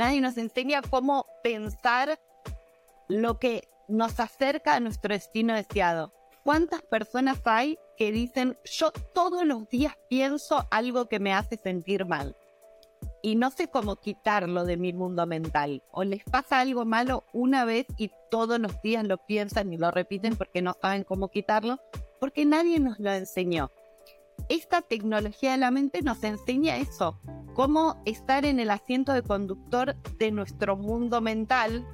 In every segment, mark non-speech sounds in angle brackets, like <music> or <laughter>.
Nadie nos enseña cómo pensar lo que nos acerca a nuestro destino deseado. ¿Cuántas personas hay que dicen, yo todos los días pienso algo que me hace sentir mal? Y no sé cómo quitarlo de mi mundo mental. O les pasa algo malo una vez y todos los días lo piensan y lo repiten porque no saben cómo quitarlo, porque nadie nos lo enseñó. Esta tecnología de la mente nos enseña eso, cómo estar en el asiento de conductor de nuestro mundo mental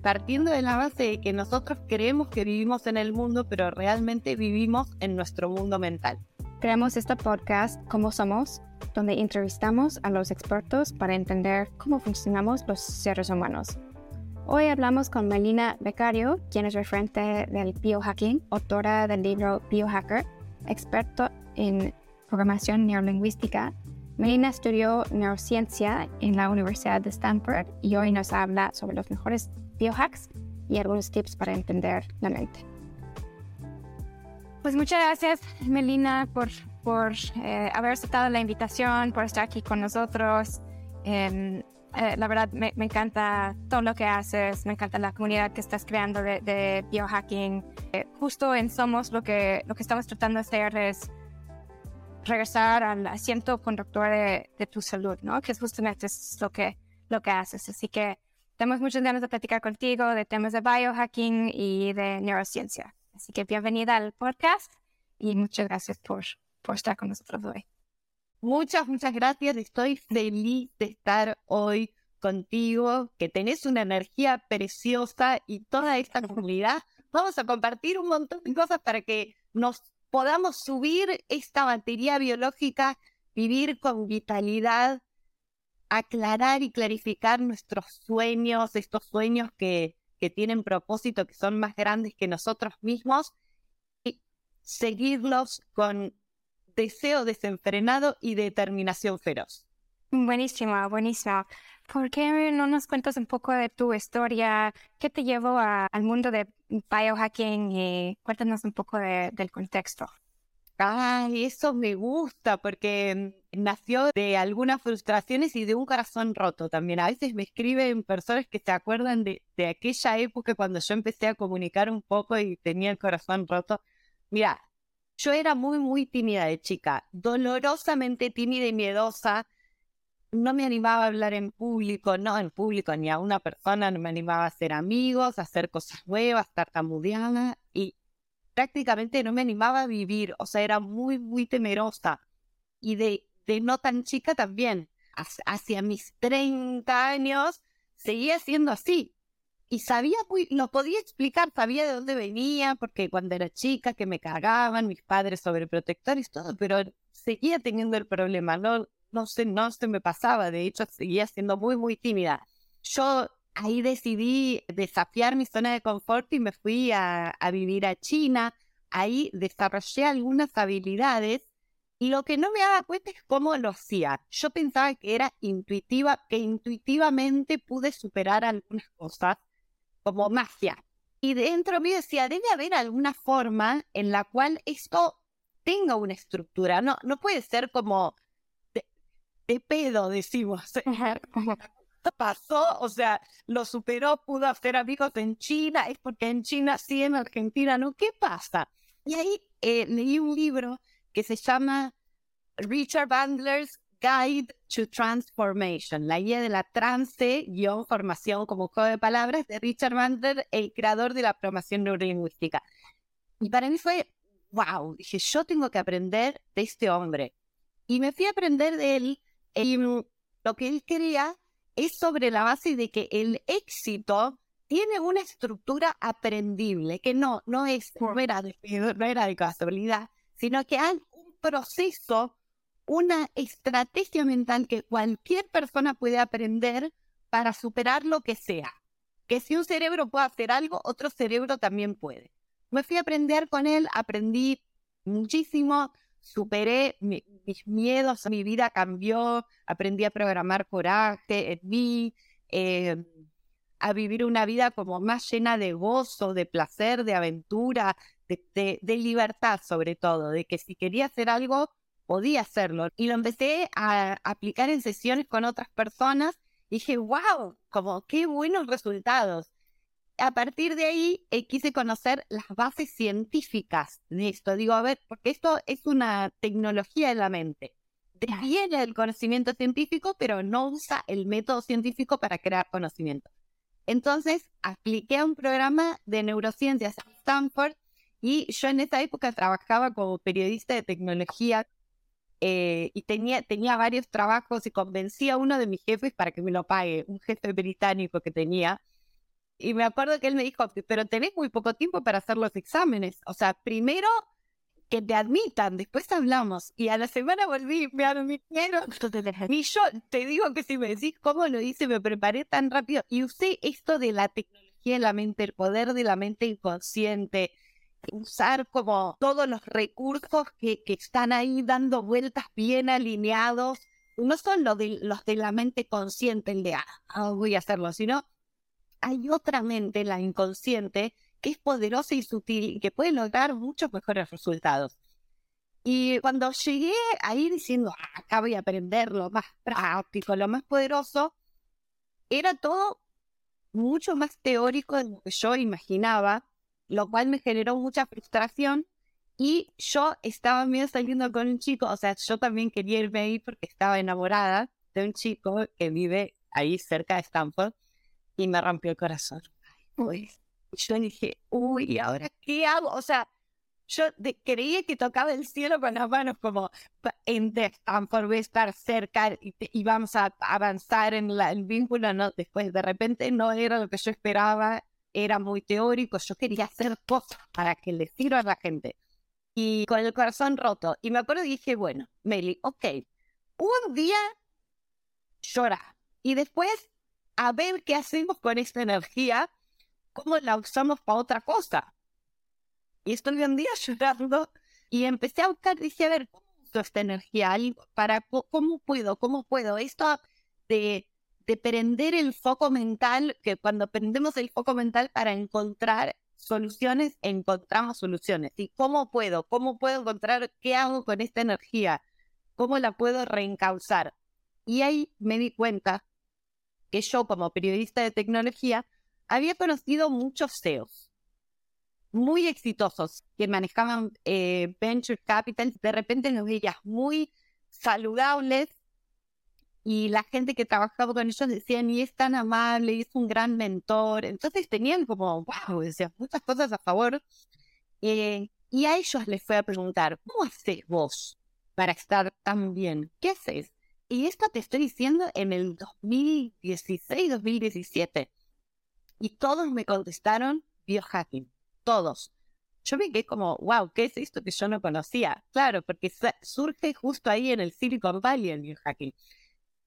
partiendo de la base de que nosotros creemos que vivimos en el mundo, pero realmente vivimos en nuestro mundo mental. Creamos este podcast Cómo Somos, donde entrevistamos a los expertos para entender cómo funcionamos los seres humanos. Hoy hablamos con Melina Becario, quien es referente del biohacking, autora del libro Biohacker, experto en programación neurolingüística. Melina estudió neurociencia en la Universidad de Stanford y hoy nos habla sobre los mejores biohacks y algunos tips para entender la mente. Pues muchas gracias, Melina, por, por eh, haber aceptado la invitación, por estar aquí con nosotros. Em, eh, la verdad, me, encanta todo lo que haces, me encanta la comunidad que estás creando de, biohacking. Eh, justo en Somos lo que, lo que estamos tratando de hacer es regresar al asiento conductor de, de tu salud, ¿no? Que justamente es lo que, lo que haces. Así que tenemos muchas ganas de platicar contigo de temas de biohacking y de neurociencia. Así que bienvenida al podcast y muchas gracias por, por estar con nosotros hoy. Muchas, muchas gracias. Estoy feliz de estar hoy contigo, que tenés una energía preciosa y toda esta comunidad. Vamos a compartir un montón de cosas para que nos podamos subir esta batería biológica, vivir con vitalidad aclarar y clarificar nuestros sueños, estos sueños que, que tienen propósito, que son más grandes que nosotros mismos, y seguirlos con deseo desenfrenado y determinación feroz. Buenísimo, buenísimo. ¿Por qué no nos cuentas un poco de tu historia? ¿Qué te llevó al mundo de biohacking? Y cuéntanos un poco del contexto. Ay, eso me gusta porque mm, nació de algunas frustraciones y de un corazón roto también. A veces me escriben personas que se acuerdan de, de aquella época cuando yo empecé a comunicar un poco y tenía el corazón roto. Mira, yo era muy, muy tímida de chica, dolorosamente tímida y miedosa. No me animaba a hablar en público, no en público ni a una persona, no me animaba a hacer amigos, a hacer cosas nuevas, tartamudeada. Y prácticamente no me animaba a vivir, o sea, era muy, muy temerosa. Y de, de no tan chica también. Hacia mis 30 años seguía siendo así. Y sabía, muy, lo podía explicar, sabía de dónde venía, porque cuando era chica que me cagaban mis padres sobreprotectores todo, pero seguía teniendo el problema, no, no sé, no se me pasaba, de hecho seguía siendo muy, muy tímida. Yo ahí decidí desafiar mi zona de confort y me fui a, vivir a China. Ahí desarrollé algunas habilidades y lo que no me daba cuenta es cómo lo hacía. Yo pensaba que era intuitiva, que intuitivamente pude superar algunas cosas como magia. Y dentro mío decía, debe haber alguna forma en la cual esto tenga una estructura. No, no puede ser como de pedo, decimos pasó, o sea, lo superó, pudo hacer amigos en China, es porque en China sí, en Argentina no, ¿qué pasa? Y ahí eh, leí un libro que se llama Richard Bandler's Guide to Transformation, la guía de la trance, guion, formación como juego de palabras de Richard Bandler, el creador de la programación neurolingüística. Y para mí fue, wow, dije, yo tengo que aprender de este hombre. Y me fui a aprender de él y lo que él quería es sobre la base de que el éxito tiene una estructura aprendible, que no, no es, no era de, no era de casualidad, sino que hay un proceso, una estrategia mental que cualquier persona puede aprender para superar lo que sea. Que si un cerebro puede hacer algo, otro cerebro también puede. Me fui a aprender con él, aprendí muchísimo, superé mis miedos, mi vida cambió, aprendí a programar coraje en mí, em, a vivir una vida como más llena de gozo, de placer, de aventura, de, de, libertad sobre todo, de que si quería hacer algo, podía hacerlo. Y lo empecé a aplicar en sesiones con otras personas dije, wow, como qué buenos resultados. A partir de ahí eh, quise conocer las bases científicas de esto. Digo, a ver, porque esto es una tecnología de la mente. Deviene el conocimiento científico, pero no usa el método científico para crear conocimiento. Entonces, apliqué a un programa de neurociencias en Stanford y yo en esa época trabajaba como periodista de tecnología eh, y tenía, tenía varios trabajos y convencí a uno de mis jefes para que me lo pague, un jefe británico que tenía. Y me acuerdo que él me dijo, pero tenés muy poco tiempo para hacer los exámenes. O sea, primero que te admitan, después hablamos. Y a la semana volví, me admitieron. Y yo te digo que si me decís cómo lo hice, me preparé tan rápido y usé esto de la tecnología de la mente, el poder de la mente inconsciente, usar como todos los recursos que, que están ahí dando vueltas bien alineados. No son los de, los de la mente consciente, el de, ah, voy a hacerlo, sino hay otra mente, la inconsciente, que es poderosa y sutil y que puede lograr muchos mejores resultados. Y cuando llegué ahí diciendo, ah, acá voy a aprender lo más práctico, lo más poderoso, era todo mucho más teórico de lo que yo imaginaba lo cual me generó mucha frustración y yo estaba medio saliendo con un chico, o sea, yo también quería irme ahí porque estaba enamorada de un chico que vive ahí cerca de Stanford y me rompió el corazón. Uy. yo dije, uy, ¿ahora qué hago? O sea, yo creía que tocaba el cielo con las manos como en a estar cerca y, vamos a avanzar en el vínculo, no, después de repente no era lo que yo esperaba era muy teórico, yo quería hacer cosas para que le sirva a la gente. Y con el corazón roto. Y me acuerdo y dije, bueno, Meli, ok, un día llora y después a ver qué hacemos con esta energía, cómo la usamos para otra cosa. Y estoy un día <laughs> llorando y empecé a buscar, dije, a ver, ¿cómo uso esta energía? Para, ¿Cómo puedo? ¿Cómo puedo? Esto de de prender el foco mental, que cuando prendemos el foco mental para encontrar soluciones, encontramos soluciones. ¿Y cómo puedo? ¿Cómo puedo encontrar qué hago con esta energía? ¿Cómo la puedo reencauzar? Y ahí me di cuenta que yo como periodista de tecnología había conocido muchos CEOs muy exitosos que manejaban eh, venture capital, de repente nos veías muy saludables, y la gente que trabajaba con ellos decían, y es tan amable, y es un gran mentor. Entonces tenían como, wow, decían muchas cosas a favor. Eh, y a ellos les fue a preguntar, ¿cómo haces vos para estar tan bien? ¿Qué haces? Y esto te estoy diciendo en el 2016, 2017. Y todos me contestaron biohacking, todos. Yo me quedé como, wow, ¿qué es esto que yo no conocía? Claro, porque surge justo ahí en el Silicon Valley el biohacking.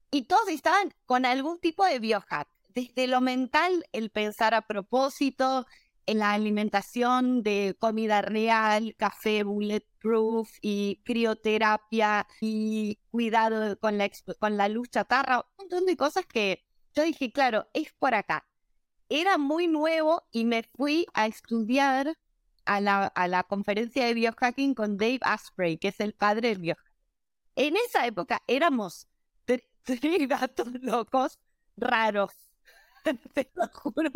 Y todos estaban con algún tipo de biohack. Desde lo mental, el pensar a propósito, en la alimentación de comida real, café bulletproof y crioterapia y cuidado con la, con la luz chatarra, un montón de cosas que yo dije, claro, es por acá. Era muy nuevo y me fui a estudiar a la, a la conferencia de biohacking con Dave Asprey, que es el padre del biohacking. En esa época éramos <laughs> tres gatos locos raros. <laughs> Te lo juro.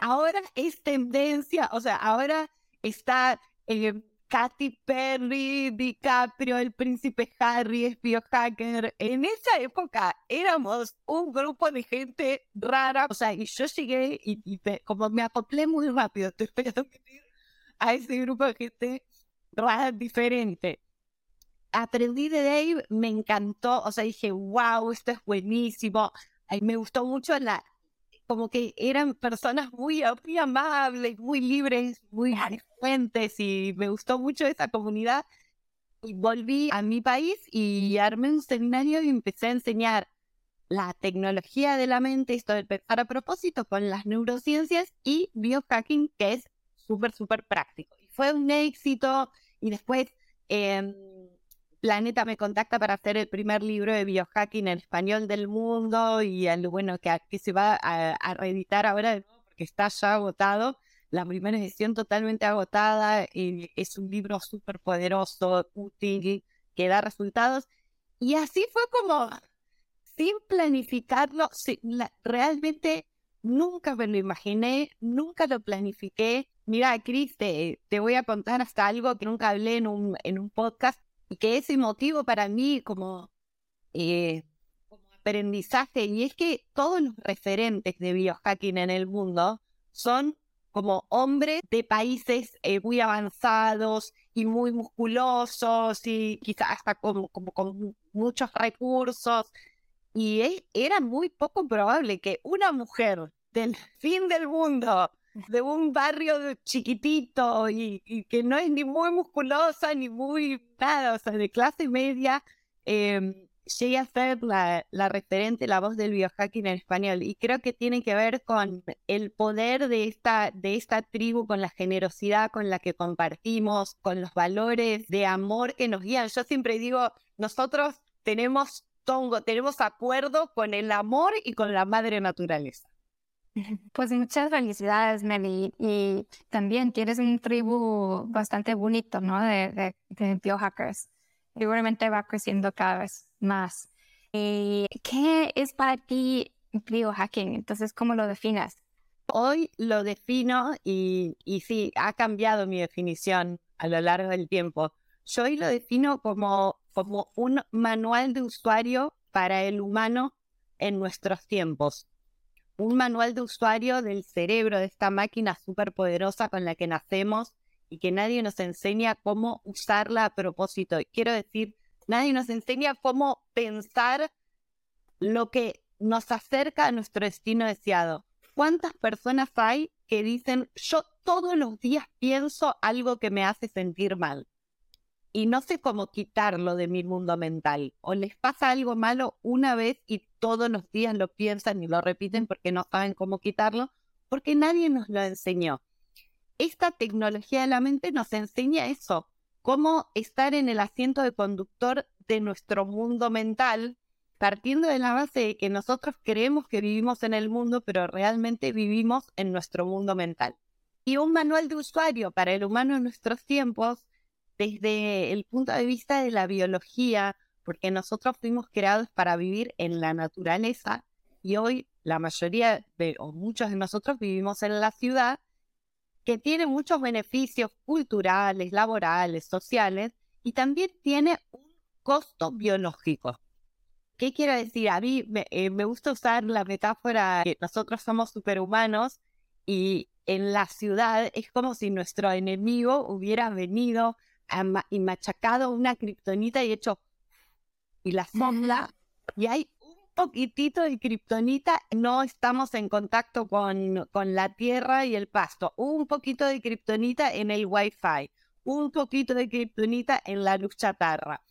Ahora es tendencia, o sea, ahora está eh, Katy Perry, DiCaprio, el príncipe Harry, es biohacker. En esa época éramos un grupo de gente rara. O sea, y yo llegué y, como me acoplé muy rápido, estoy a ese grupo de gente rara, diferente aprendí de Dave, me encantó, o sea, dije, wow, esto es buenísimo. Me gustó mucho la, como que eran personas muy, muy amables, muy libres, muy fuentes y me gustó mucho esa comunidad. Y volví a mi país y armé un seminario y empecé a enseñar la tecnología de la mente, esto de pensar a propósito con las neurociencias y biohacking, que es súper, súper práctico. Y fue un éxito y después... Eh, Planeta me contacta para hacer el primer libro de biohacking en español del mundo y el, bueno, que, se va a, reeditar ahora porque está ya agotado. La primera edición totalmente agotada y es un libro súper poderoso, útil, que da resultados. Y así fue como sin planificarlo, realmente nunca me lo imaginé, nunca lo planifiqué. Mira, Cris, te, voy a contar hasta algo que nunca hablé en un, en un podcast y que es emotivo para mí como, eh, como aprendizaje, y es que todos los referentes de biohacking en el mundo son como hombres de países eh, muy avanzados y muy musculosos y quizás hasta como, como con muchos recursos. Y era muy poco probable que una mujer del <laughs> fin del mundo, de un barrio chiquitito y, que no es ni muy musculosa ni muy nada, o sea, de clase media, eh, llegué a ser la, la, referente, la voz del biohacking en español. Y creo que tiene que ver con el poder de esta, de esta tribu, con la generosidad con la que compartimos, con los valores de amor que nos guían. Yo siempre digo, nosotros tenemos tongo, tenemos acuerdo con el amor y con la madre naturaleza. Pues muchas felicidades, Meli. Y también tienes un tribu bastante bonito, ¿no? De, biohackers. Seguramente va creciendo cada vez más. ¿Y ¿Qué es para ti biohacking? Entonces, ¿cómo lo definas? Hoy lo defino y, y sí, ha cambiado mi definición a lo largo del tiempo. Yo hoy lo defino como, como un manual de usuario para el humano en nuestros tiempos. Un manual de usuario del cerebro de esta máquina súper poderosa con la que nacemos y que nadie nos enseña cómo usarla a propósito. Quiero decir, Nadie nos enseña cómo pensar lo que nos acerca a nuestro destino deseado. ¿Cuántas personas hay que dicen, yo todos los días pienso algo que me hace sentir mal? Y no sé cómo quitarlo de mi mundo mental. O les pasa algo malo una vez y todos los días lo piensan y lo repiten porque no saben cómo quitarlo, porque nadie nos lo enseñó. Esta tecnología de la mente nos enseña eso, cómo estar en el asiento de conductor de nuestro mundo mental, partiendo de la base de que nosotros creemos que vivimos en el mundo, pero realmente vivimos en nuestro mundo mental. Y un manual de usuario para el humano en nuestros tiempos, desde el punto de vista de la biología, porque nosotros fuimos creados para vivir en la naturaleza y hoy la mayoría o muchos de nosotros vivimos en la ciudad que tiene muchos beneficios culturales, laborales, sociales y también tiene un costo biológico. ¿Qué quiero decir? A mí me, eh, gusta usar la metáfora que nosotros somos superhumanos y en la ciudad es como si nuestro enemigo hubiera venido y machacado una kriptonita y hecho y la sombra y hay poquitito de kriptonita, no estamos en contacto con, con la tierra y el pasto. Un poquito de kriptonita en el wifi, un poquito de kriptonita en la luz chatarra.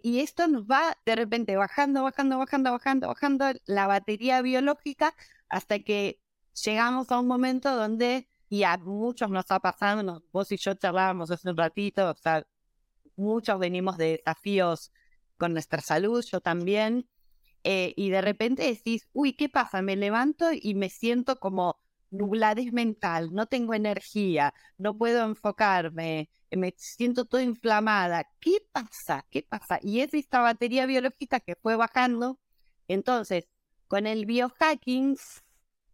Y esto nos va de repente bajando, bajando, bajando, bajando, bajando la batería biológica hasta que llegamos a un momento donde, y a muchos nos ha pasado, vos y yo charlábamos hace un ratito, o sea, muchos venimos de desafíos con nuestra salud, yo también, eh, y de repente decís, uy, ¿qué pasa? Me levanto y me siento como nubladez mental, no tengo energía, no puedo enfocarme, me siento toda inflamada. ¿Qué pasa? ¿Qué pasa? Y es esta batería biológica que fue bajando. Entonces, con el biohacking,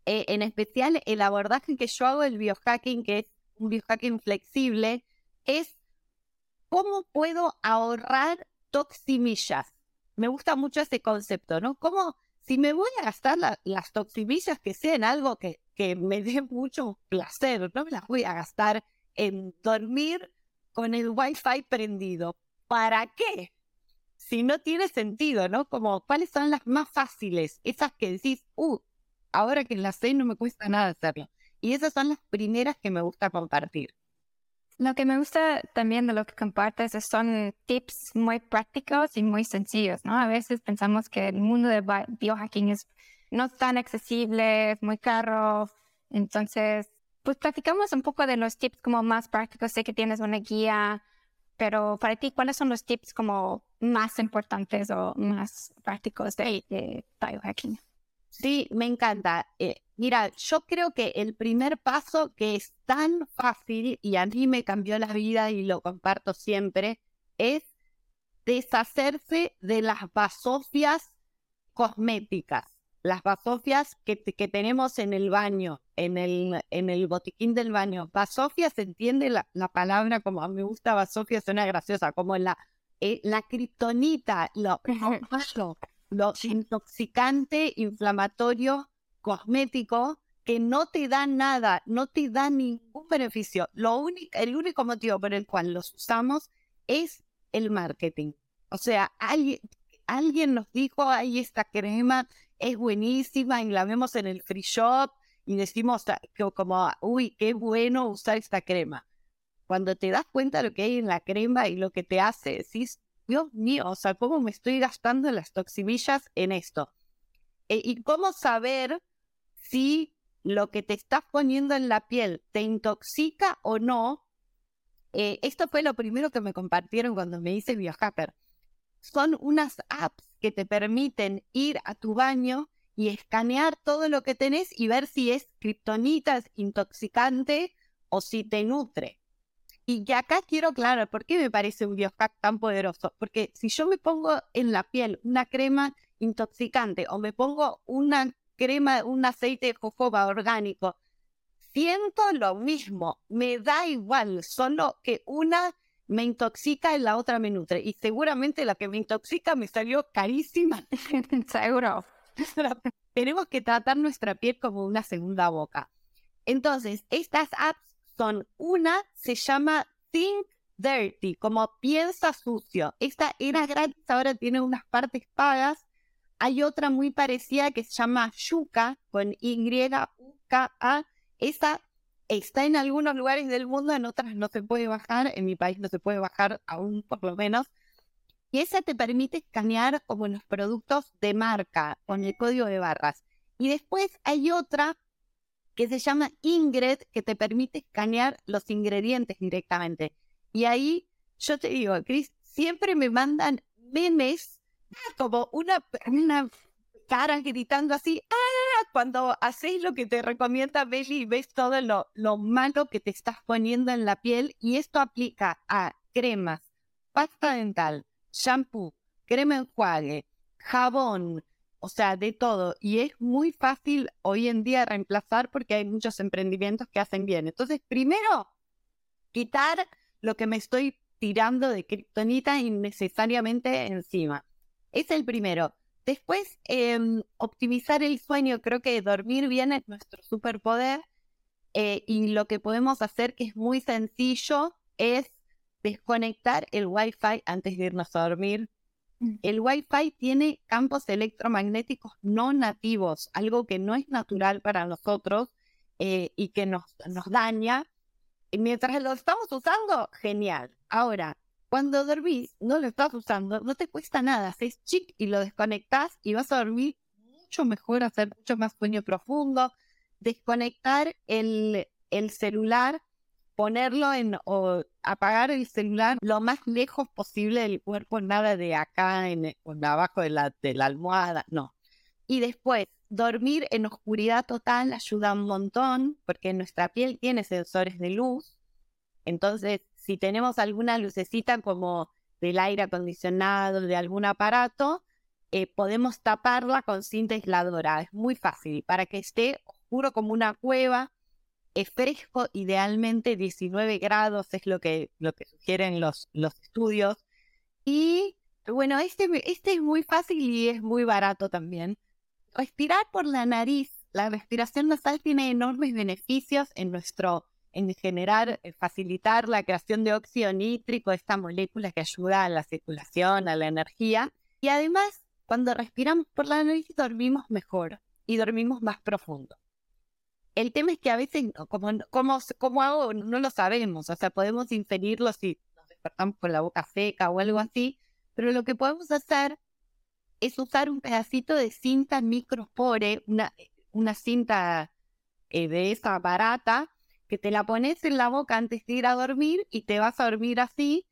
eh, en especial el abordaje que yo hago del biohacking, que es un biohacking flexible, es cómo puedo ahorrar toximillas me gusta mucho ese concepto, ¿no? Como si me voy a gastar las toximillas que sean algo que, que me dé mucho placer, no me las voy a gastar en dormir con el wifi prendido. ¿Para qué? Si no tiene sentido, ¿no? Como, ¿cuáles son las más fáciles? Esas que decís, uh, ahora que las sé no me cuesta nada hacerlo. Y esas son las primeras que me gusta compartir. Lo que me gusta también de lo que compartes son tips muy prácticos y muy sencillos, ¿no? A veces pensamos que el mundo de biohacking es no tan accesible, es muy caro. Entonces, pues platicamos un poco de los tips como más prácticos. Sé que tienes una guía, pero para ti, ¿cuáles son los tips como más importantes o más prácticos de biohacking? Sí, me encanta. Eh, mira, yo creo que el primer paso que es tan fácil y a mí me cambió la vida y lo comparto siempre es deshacerse de las basofias cosméticas. Las basofias que, que tenemos en el baño, en el, en el botiquín del baño. Basofia se entiende la, la palabra como a mí me gusta basofia, suena graciosa, como la, eh, la kriptonita, lo, <laughs> lo intoxicante, inflamatorio, cosmético que no te da nada, no te da ningún beneficio. Lo único, el único motivo por el cual los usamos es el marketing. O sea, alguien, alguien nos dijo, ay, esta crema es buenísima y la vemos en el free shop y decimos como, uy, qué bueno usar esta crema. Cuando te das cuenta de lo que hay en la crema y lo que te hace, decís, Dios mío, o sea, ¿cómo me estoy gastando las toximillas en esto? E, y cómo saber si lo que te estás poniendo en la piel te intoxica o no. Eh, esto fue lo primero que me compartieron cuando me hice biohacker. Son unas apps que te permiten ir a tu baño y escanear todo lo que tenés y ver si es kriptonita, intoxicante o si te nutre. Y que acá quiero claro, ¿por qué me parece un biohack tan poderoso? Porque si yo me pongo en la piel una crema intoxicante o me pongo una crema, un aceite de jojoba orgánico. Siento lo mismo, me da igual, solo que una me intoxica y la otra me nutre. Y seguramente la que me intoxica me salió carísima. <laughs> Seguro. <laughs> Tenemos que tratar nuestra piel como una segunda boca. Entonces, estas apps una, se llama Think Dirty, como piensa sucio. Esta era gratis, ahora tiene unas partes pagas hay otra muy parecida que se llama Yuka, con Y-U-K-A. Esa está en algunos lugares del mundo, en otras no se puede bajar. En mi país no se puede bajar aún, por lo menos. Y esa te permite escanear como los productos de marca con el código de barras. Y después hay otra que se llama Ingrid, que te permite escanear los ingredientes directamente. Y ahí yo te digo, Chris, siempre me mandan memes como una, una cara gritando así, ¡ah! Cuando haces lo que te recomienda Belly y ves todo lo, lo malo que te estás poniendo en la piel y esto aplica a cremas, pasta dental, shampoo, crema enjuague, jabón, o sea, de todo. Y es muy fácil hoy en día reemplazar porque hay muchos emprendimientos que hacen bien. Entonces, primero, quitar lo que me estoy tirando de kriptonita innecesariamente encima. Es el primero. Después, em, optimizar el sueño. Creo que dormir bien es nuestro superpoder. Eh, y lo que podemos hacer, que es muy sencillo, es desconectar el Wi-Fi antes de irnos a dormir. Mm. El Wi-Fi tiene campos electromagnéticos no nativos, algo que no es natural para nosotros eh, y que nos, daña. Y mientras lo estamos usando, genial. Ahora, cuando dormís, no lo estás usando, no te cuesta nada, haces chic y lo desconectas y vas a dormir mucho mejor, hacer mucho más sueño profundo, desconectar el celular, ponerlo en o apagar el celular lo más lejos posible del cuerpo, nada de acá en, abajo de la, de la almohada, no. Y después, dormir en oscuridad total ayuda un montón porque nuestra piel tiene sensores de luz. Entonces, si tenemos alguna lucecita como del aire acondicionado, de algún aparato, eh, podemos taparla con cinta aisladora. Es muy fácil para que esté oscuro como una cueva. Es fresco, idealmente 19 grados es lo que, lo que sugieren los, los estudios. Y bueno, este, este es muy fácil y es muy barato también. Respirar por la nariz. La respiración nasal tiene enormes beneficios en nuestro en generar, eh, facilitar la creación de óxido nítrico, esta molécula que ayuda a la circulación, a la energía. Y además, cuando respiramos por la nariz, dormimos mejor y dormimos más profundo. El tema es que a veces, como, como, como hago, no lo sabemos, o sea, podemos inferirlo si nos despertamos con la boca seca o algo así, pero lo que podemos hacer es usar un pedacito de cinta micropore, una, una cinta eh, de esa barata, que te la pones en la boca antes de ir a dormir y te vas a dormir así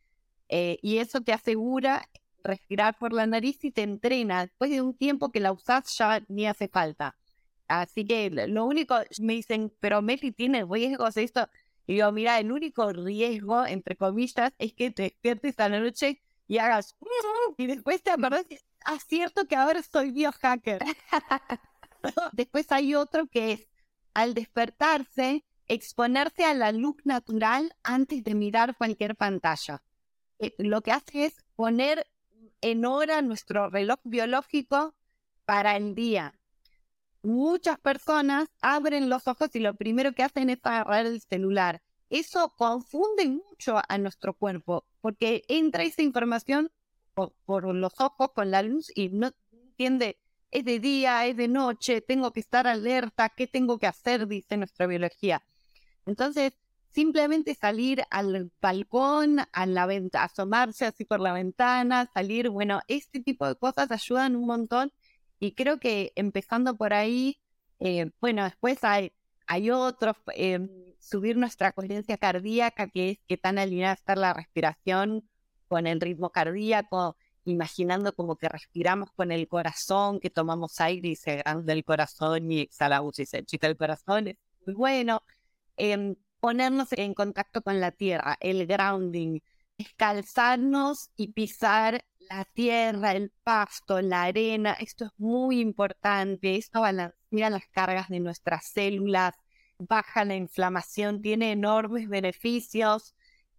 eh, y eso te asegura respirar por la nariz y te entrena. Después de un tiempo que la usás ya ni hace falta. Así que lo único, me dicen, pero Meli tiene riesgos esto. Y digo, mira, el único riesgo, entre comillas, es que te despiertes a la noche y hagas <laughs> y después te acordás acierto que ahora soy biohacker. <laughs> Después hay otro que es, al despertarse, exponerse a la luz natural antes de mirar cualquier pantalla. Eh, lo que hace es poner en hora nuestro reloj biológico para el día. Muchas personas abren los ojos y lo primero que hacen es agarrar el celular. Eso confunde mucho a nuestro cuerpo porque entra esa información por, los ojos con la luz y no entiende es de día, es de noche, tengo que estar alerta, ¿qué tengo que hacer? Dice nuestra biología. Entonces, simplemente salir al balcón, a la venta, asomarse así por la ventana, salir, bueno, este tipo de cosas ayudan un montón y creo que empezando por ahí, eh, bueno, después hay, hay otros, eh, subir nuestra coherencia cardíaca, que es que tan alineada está la respiración con el ritmo cardíaco, imaginando como que respiramos con el corazón, que tomamos aire y se agranda el corazón y exhalamos y se chita el corazón, es muy bueno. Em, ponernos en contacto con la tierra, el grounding, descalzarnos y pisar la tierra, el pasto, la arena, esto es muy importante, esto balancea las cargas de nuestras células, baja la inflamación, tiene enormes beneficios.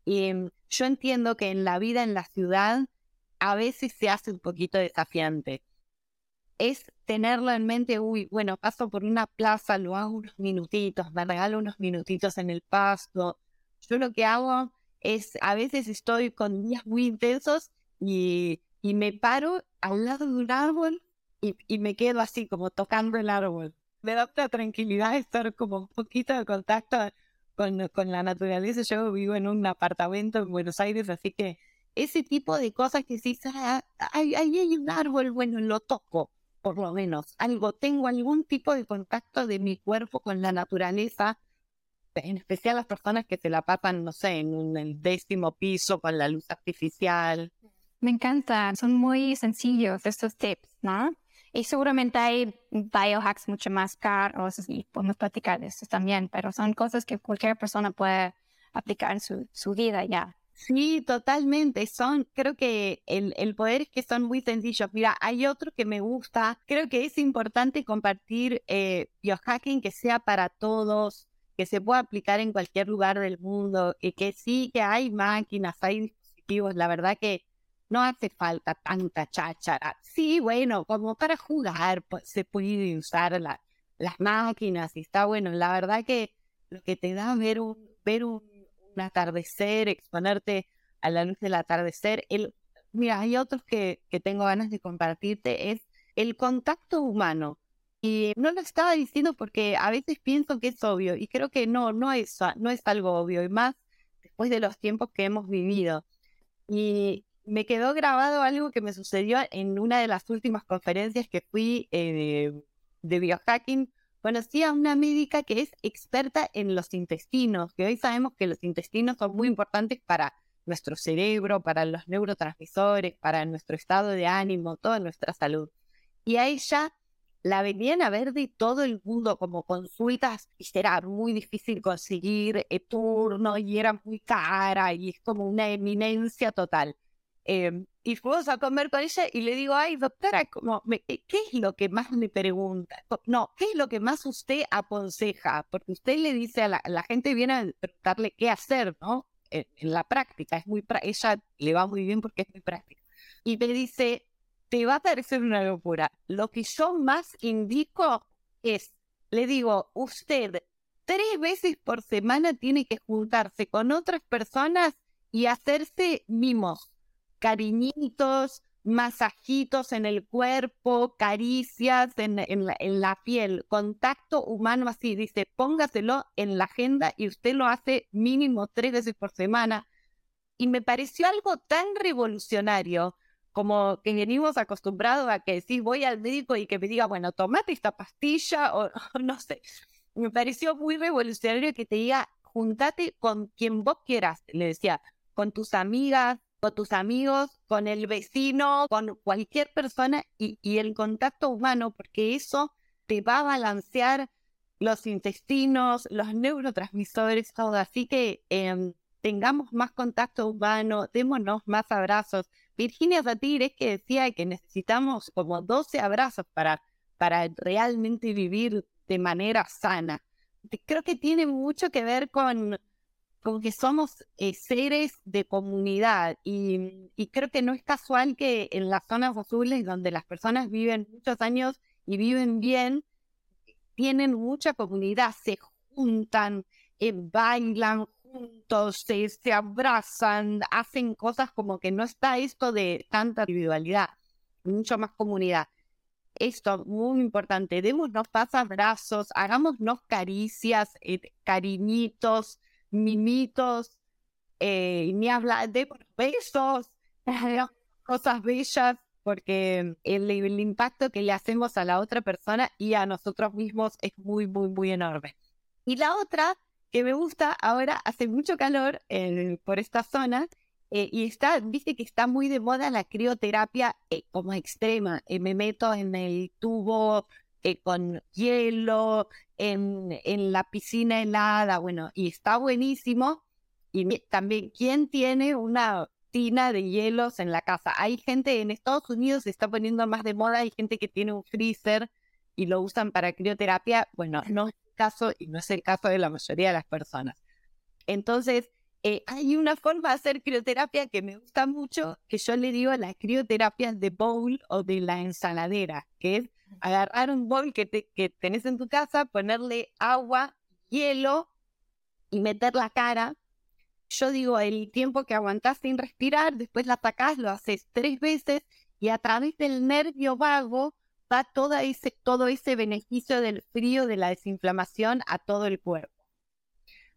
Y em, yo entiendo que en la vida en la ciudad a veces se hace un poquito desafiante. Es tenerlo en mente, uy, bueno, paso por una plaza, lo hago unos minutitos, me regalo unos minutitos en el pasto. Yo lo que hago es, a veces estoy con días muy intensos y, y me paro al lado de un árbol y, y, me quedo así, como tocando el árbol. Me da otra tranquilidad estar como un poquito de contacto con, con la naturaleza. Yo vivo en un apartamento en Buenos Aires, así que ese tipo de cosas que si ah, ahí hay un árbol, bueno, lo toco, por lo menos, algo, tengo algún tipo de contacto de mi cuerpo con la naturaleza, en especial las personas que se la pasan, no sé, en un décimo piso con la luz artificial. Me encantan, son muy sencillos estos tips, ¿no? Y seguramente hay biohacks mucho más caros y podemos platicar de eso también, pero son cosas que cualquier persona puede aplicar en su, su vida ya. Sí, totalmente. Son, creo que el, el, poder es que son muy sencillos. Mira, hay otro que me gusta. Creo que es importante compartir eh, biohacking que sea para todos, que se pueda aplicar en cualquier lugar del mundo, y que sí, que hay máquinas, hay dispositivos. La verdad que no hace falta tanta cháchara. Sí, bueno, como para jugar pues, se puede usar la, las máquinas y está bueno. La verdad que lo que te da ver un, ver un atardecer, exponerte a la luz del atardecer. El, mira, hay otros que, que tengo ganas de compartirte, es el contacto humano. Y no lo estaba diciendo porque a veces pienso que es obvio y creo que no, no es, no es algo obvio y más después de los tiempos que hemos vivido. Y me quedó grabado algo que me sucedió en una de las últimas conferencias que fui eh, de biohacking conocí a una médica que es experta en los intestinos, que hoy sabemos que los intestinos son muy importantes para nuestro cerebro, para los neurotransmisores, para nuestro estado de ánimo, toda nuestra salud. Y a ella la venían a ver de todo el mundo como consultas y era muy difícil conseguir el turno y era muy cara y es como una eminencia total. Em, y fuimos a comer con ella y le digo, ay, doctora, como, ¿qué es lo que más me pregunta? No, ¿qué es lo que más usted aconseja? Porque usted le dice a la, gente, viene a preguntarle qué hacer, ¿no? En, la práctica, es muy ella le va muy bien porque es muy práctica. Y me dice, te va a parecer una locura. Lo que yo más indico es, le digo, usted tres veces por semana tiene que juntarse con otras personas y hacerse mimos cariñitos, masajitos en el cuerpo, caricias en, la, en, la, piel, contacto humano así, dice, póngaselo en la agenda y usted lo hace mínimo tres veces por semana. Y me pareció algo tan revolucionario como que venimos acostumbrados a que si voy al médico y que me diga, bueno, tomate esta pastilla o, <laughs> o no sé. Me pareció muy revolucionario que te diga, juntate con quien vos quieras, le decía, con tus amigas, con tus amigos, con el vecino, con cualquier persona y, el contacto humano, porque eso te va a balancear los intestinos, los neurotransmisores, todo. Así que em, tengamos más contacto humano, démonos más abrazos. Virginia Satir es que decía que necesitamos como 12 abrazos para, para realmente vivir de manera sana. Creo que tiene mucho que ver con, con que somos eh, seres de comunidad y, y, creo que no es casual que en las zonas azules donde las personas viven muchos años y viven bien, tienen mucha comunidad, se juntan, eh, bailan juntos, se, abrazan, hacen cosas como que no está esto de tanta individualidad, mucho más comunidad. Esto, muy importante, démonos abrazos, hagámonos caricias, eh, cariñitos, mimitos, eh, ni hablar de besos, <laughs> cosas bellas, porque el, impacto que le hacemos a la otra persona y a nosotros mismos es muy, muy, muy enorme. Y la otra que me gusta, ahora hace mucho calor por esta zona eh, y está, viste que está muy de moda la crioterapia eh, como extrema. Eh, me meto en el tubo con hielo, en, en la piscina helada, bueno, y está buenísimo. Y también, ¿quién tiene una tina de hielos en la casa? Hay gente en Estados Unidos, se está poniendo más de moda, hay gente que tiene un freezer y lo usan para crioterapia. Bueno, no es el caso y no es el caso de la mayoría de las personas. Entonces, eh, hay una forma de hacer crioterapia que me gusta mucho, que yo le digo la crioterapia de bowl o de la ensaladera, que es agarrar un bowl que, que tenés en tu casa, ponerle agua, hielo y meter la cara. Yo digo, el tiempo que aguantás sin respirar, después la atacás, lo haces tres veces y a través del nervio vago va todo ese, todo ese beneficio del frío, de la desinflamación a todo el cuerpo.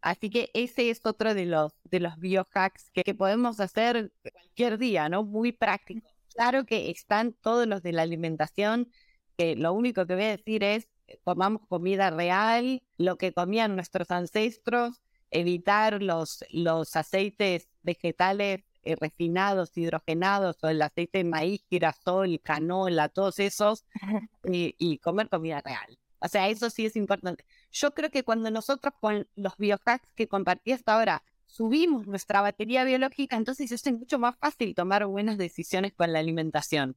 Así que ese es otro de los, de los biohacks que, que podemos hacer cualquier día, ¿no? Muy práctico. Claro que están todos los de la alimentación, que lo único que voy a decir es, comamos comida real, lo que comían nuestros ancestros, evitar los, los aceites vegetales eh, refinados, hidrogenados, o el aceite de maíz, girasol, canola, todos esos, <laughs> y comer comida real. O sea, eso sí es importante. Yo creo que cuando nosotros con los biohacks que compartí hasta ahora subimos nuestra batería biológica, entonces es mucho más fácil tomar buenas decisiones con la alimentación.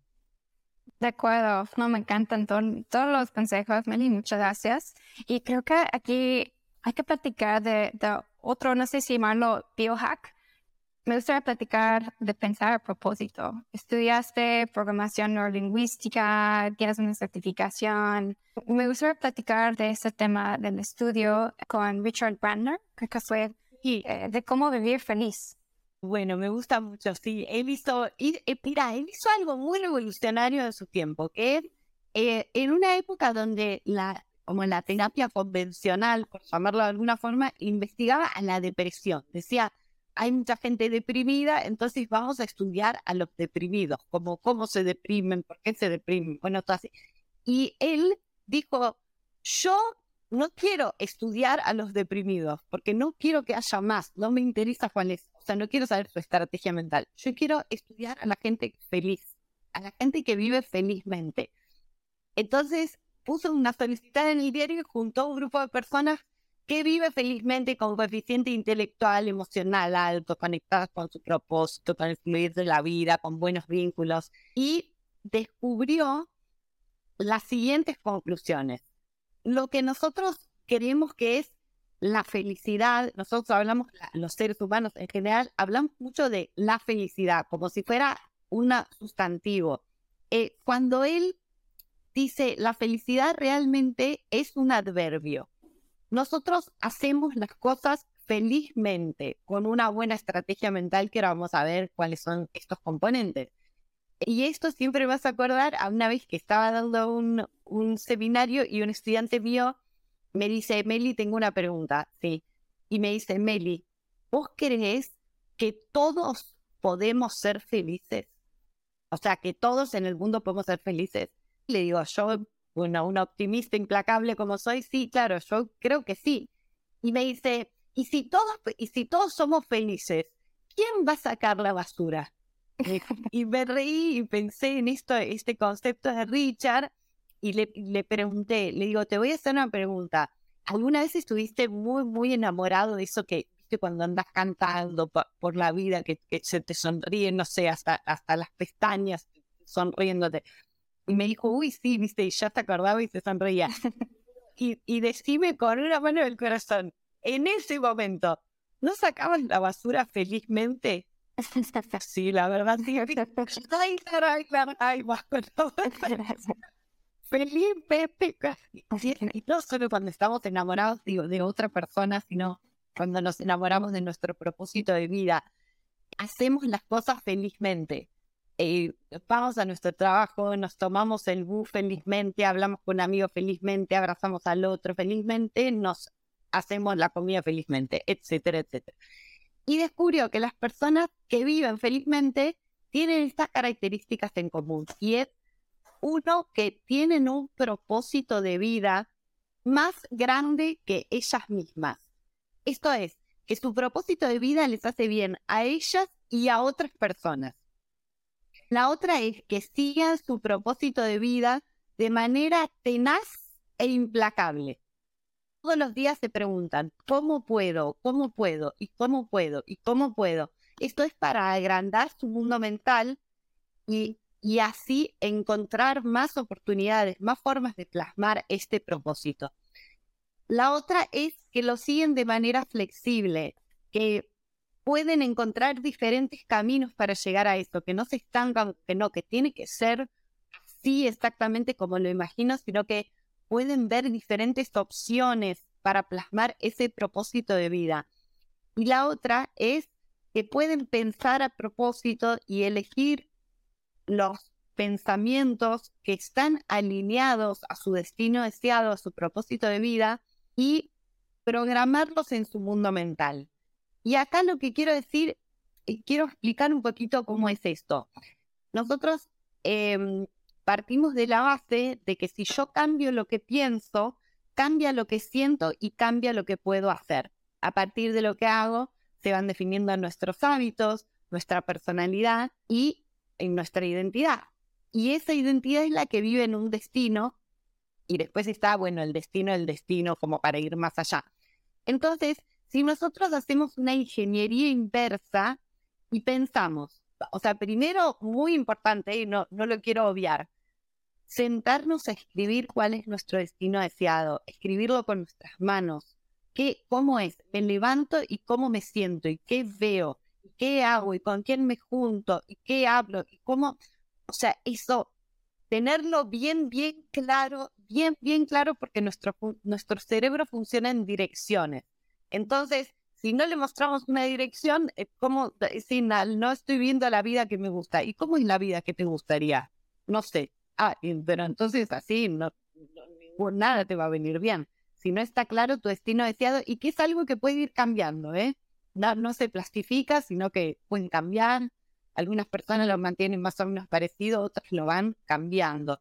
De acuerdo, no me encantan todos los consejos, Meli, muchas gracias. Y creo que aquí hay que platicar de, de otro, no sé si llamarlo biohack, me gustaría platicar de pensar a propósito. Estudiaste programación neurolingüística, tienes una certificación. Me gustaría platicar de ese tema del estudio con Richard Brandner, que fue eh, de cómo vivir feliz. Bueno, me gusta mucho, sí. Él hizo, y, mira, él hizo algo muy revolucionario de su tiempo, que eh, en una época donde la, como la terapia convencional, por llamarlo de alguna forma, investigaba a la depresión. Decía, hay mucha gente deprimida, entonces vamos a estudiar a los deprimidos, como cómo se deprimen, por qué se deprimen, bueno, todo así. Y él dijo, yo no quiero estudiar a los deprimidos, porque no quiero que haya más, no me interesa cuál es, o sea, no quiero saber su estrategia mental, yo quiero estudiar a la gente feliz, a la gente que vive felizmente. Entonces puso una solicitud en el diario y juntó un grupo de personas que vive felizmente con coeficiente intelectual, emocional alto, conectadas con su propósito, con el fluir de la vida, con buenos vínculos, y descubrió las siguientes conclusiones. Lo que nosotros queremos que es la felicidad, nosotros hablamos, los seres humanos en general, hablamos mucho de la felicidad, como si fuera un sustantivo. Eh, cuando él dice la felicidad realmente es un adverbio, nosotros hacemos las cosas felizmente con una buena estrategia mental que ahora vamos a ver cuáles son estos componentes. Y esto siempre me vas a acordar a una vez que estaba dando un, un seminario y un estudiante mío me dice, Meli, tengo una pregunta, sí. Y me dice, Meli, ¿vos crees que todos podemos ser felices? O sea, que todos en el mundo podemos ser felices. Le digo, yo una, una optimista implacable como soy, sí, claro, yo creo que sí. Y me dice, ¿y si todos, y si todos somos felices, quién va a sacar la basura? <laughs> y me reí y pensé en esto, este concepto de Richard y le, le pregunté, le digo, te voy a hacer una pregunta. ¿Alguna vez estuviste muy, muy enamorado de eso que. Cuando andas cantando por, la vida, que, se te sonríe, no sé, hasta, hasta las pestañas sonriéndote. Y me dijo, uy, sí, viste, y ya te acordaba y se sonreía. <laughs> y, y decime con una mano del corazón, en ese momento, ¿no sacabas la basura felizmente? <laughs> sí, la verdad, sí. ay, caray, ay, Felizmente. Y no solo cuando estamos enamorados digo, de otra persona, sino cuando nos enamoramos de nuestro propósito de vida. Hacemos las cosas felizmente. Eh, vamos a nuestro trabajo, nos tomamos el bus felizmente, hablamos con un amigo felizmente, abrazamos al otro felizmente, nos hacemos la comida felizmente, etcétera, etcétera. Y descubrió que las personas que viven felizmente tienen estas características en común y es uno que tienen un propósito de vida más grande que ellas mismas. Esto es, que su propósito de vida les hace bien a ellas y a otras personas. La otra es que sigan su propósito de vida de manera tenaz e implacable. Todos los días se preguntan, ¿cómo puedo? ¿Cómo puedo? ¿Y cómo puedo? ¿Y cómo puedo? Esto es para agrandar su mundo mental y, y así encontrar más oportunidades, más formas de plasmar este propósito. La otra es que lo siguen de manera flexible, que pueden encontrar diferentes caminos para llegar a esto, que no se estancan, que no, que tiene que ser así exactamente como lo imagino, sino que pueden ver diferentes opciones para plasmar ese propósito de vida. Y la otra es que pueden pensar a propósito y elegir los pensamientos que están alineados a su destino deseado, a su propósito de vida y programarlos en su mundo mental. Y acá lo que quiero decir, eh, quiero explicar un poquito cómo es esto. Nosotros em, partimos de la base de que si yo cambio lo que pienso, cambia lo que siento y cambia lo que puedo hacer. A partir de lo que hago, se van definiendo nuestros hábitos, nuestra personalidad y en nuestra identidad. Y esa identidad es la que vive en un destino y después está, bueno, el destino, el destino, como para ir más allá. Entonces, si nosotros hacemos una ingeniería inversa y pensamos, o sea, primero, muy importante, y no, no lo quiero obviar, sentarnos a escribir cuál es nuestro destino deseado, escribirlo con nuestras manos, qué, cómo es, me levanto y cómo me siento, y qué veo, y qué hago, y con quién me junto, y qué hablo, y cómo, o sea, eso, tenerlo bien, bien claro, bien, bien claro, porque nuestro, nuestro cerebro funciona en direcciones. Entonces, si no le mostramos una dirección, ¿cómo decir, no estoy viendo la vida que me gusta? ¿Y cómo es la vida que te gustaría? No sé. Ah, pero entonces así, no, nada te va a venir bien. Si no está claro tu destino deseado y que es algo que puede ir cambiando, ¿eh? No, no se plastifica, sino que pueden cambiar. Algunas personas lo mantienen más o menos parecido, otras lo van cambiando.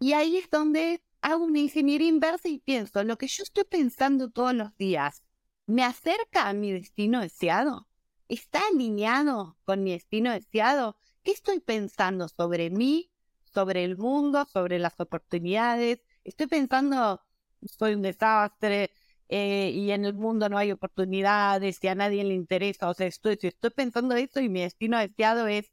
Y ahí es donde hago una ingeniería inversa y pienso, lo que yo estoy pensando todos los días, ¿Me acerca a mi destino deseado? ¿Está alineado con mi destino deseado? ¿Qué estoy pensando sobre mí, sobre el mundo, sobre las oportunidades? Estoy pensando, soy un desastre eh, y en el mundo no hay oportunidades y a nadie le interesa. O sea, estoy, estoy pensando eso y mi destino deseado es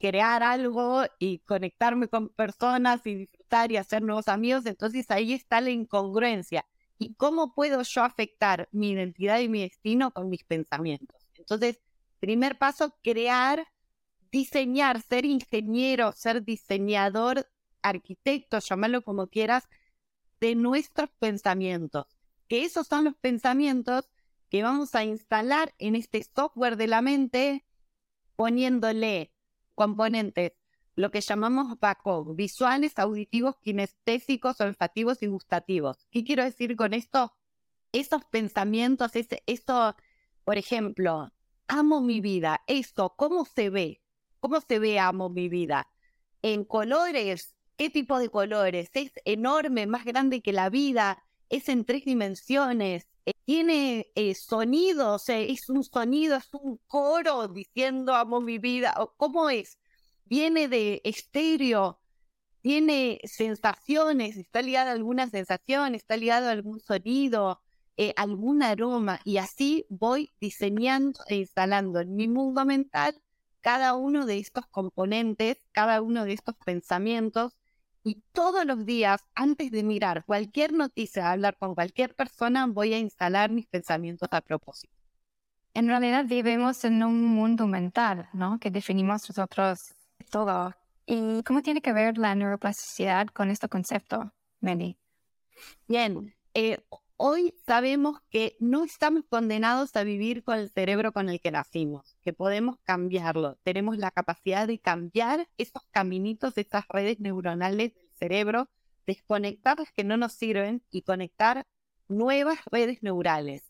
crear algo y conectarme con personas y disfrutar y hacer nuevos amigos. Entonces ahí está la incongruencia y cómo puedo yo afectar mi identidad y mi destino con mis pensamientos. Entonces, primer paso, crear, diseñar, ser ingeniero, ser diseñador, arquitecto, llamarlo como quieras, de nuestros pensamientos. Que esos son los pensamientos que vamos a instalar en este software de la mente poniéndole componentes lo que llamamos BACOG, visuales, auditivos, kinestésicos, olfativos y gustativos. ¿Qué quiero decir con esto? Esos pensamientos, ese, eso, por ejemplo, amo mi vida, esto, ¿cómo se ve? ¿Cómo se ve amo mi vida? En colores, ¿qué tipo de colores? Es enorme, más grande que la vida, es en tres dimensiones, tiene eh, sonidos, es un sonido, es un coro diciendo amo mi vida, ¿cómo es? Viene de estéreo, tiene sensaciones, está ligado a alguna sensación, está ligado a algún sonido, eh, algún aroma y así voy diseñando e instalando en mi mundo mental cada uno de estos componentes, cada uno de estos pensamientos y todos los días, antes de mirar cualquier noticia, hablar con cualquier persona, voy a instalar mis pensamientos a propósito. En realidad vivimos en un mundo mental, ¿no? Que definimos nosotros todo. ¿Y cómo tiene que ver la neuroplasticidad con este concepto, Meli? Bien, eh, hoy sabemos que no estamos condenados a vivir con el cerebro con el que nacimos, que podemos cambiarlo. Tenemos la capacidad de cambiar esos caminitos, esas redes neuronales del cerebro, desconectar las que no nos sirven y conectar nuevas redes neurales.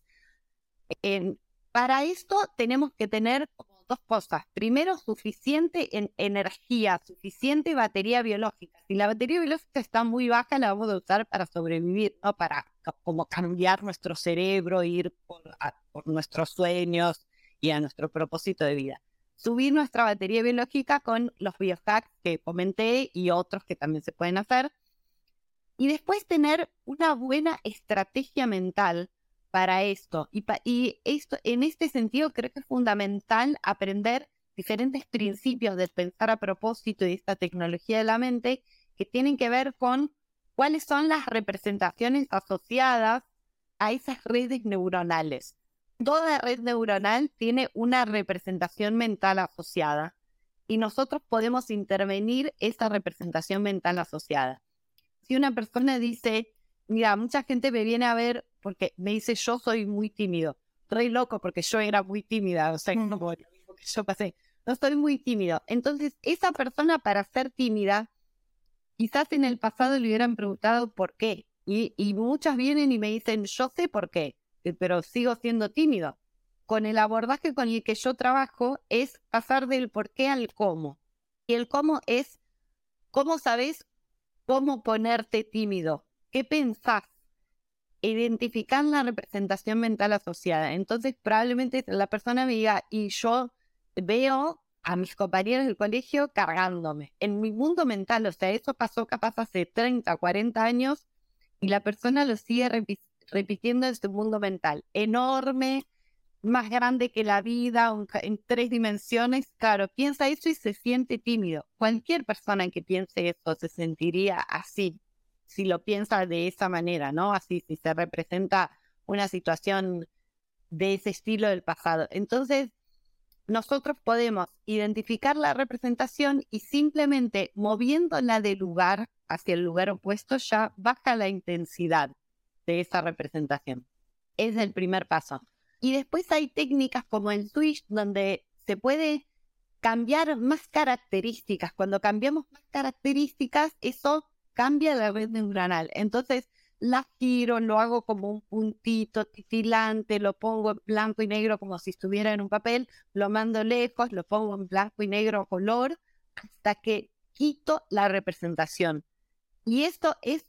para esto tenemos que tener dos cosas. Primero, suficiente en energía, suficiente batería biológica. Si la batería biológica está muy baja, la vamos a usar para sobrevivir, no para como cambiar nuestro cerebro, ir por, nuestros sueños y a nuestro propósito de vida. Subir nuestra batería biológica con los biohacks que comenté y otros que también se pueden hacer. Y después tener una buena estrategia mental para esto. Y, y esto, en este sentido, creo que es fundamental aprender diferentes principios de pensar a propósito y esta tecnología de la mente que tienen que ver con cuáles son las representaciones asociadas a esas redes neuronales. Toda red neuronal tiene una representación mental asociada y nosotros podemos intervenir esa representación mental asociada. Si una persona dice, mira, mucha gente me viene a ver porque me dice yo soy muy tímido. Estoy loco porque yo era muy tímida, o sea, no, que yo pasé. No estoy muy tímido. Entonces, esa persona para ser tímida, quizás en el pasado le hubieran preguntado por qué. Y, y muchas vienen y me dicen, yo sé por qué, eh, pero sigo siendo tímido. Con el abordaje con el que yo trabajo es pasar del por qué al cómo. Y el cómo es cómo sabes cómo ponerte tímido, qué pensás, identificar la representación mental asociada. Entonces, probablemente la persona me diga, y yo veo a mis compañeros del colegio cargándome. En mi mundo mental, o sea, eso pasó capaz hace 30, 40 años y la persona lo sigue repitiendo en su mundo mental. Enorme, más grande que la vida, en tres dimensiones. Claro, piensa eso y se siente tímido. Cualquier persona que piense eso se sentiría así si lo piensa de esa manera, ¿no? Así, si se representa una situación de ese estilo del pasado. Entonces, nosotros podemos identificar la representación y simplemente moviéndola de lugar hacia el lugar opuesto ya baja la intensidad de esa representación. Es el primer paso. Y después hay técnicas como el switch donde se puede cambiar más características. Cuando cambiamos más características, eso cambia la red neuronal. Entonces, la giro, lo hago como un puntito titilante, lo pongo en blanco y negro como si estuviera en un papel, lo mando lejos, lo pongo en blanco y negro color, hasta que quito la representación. Y esto es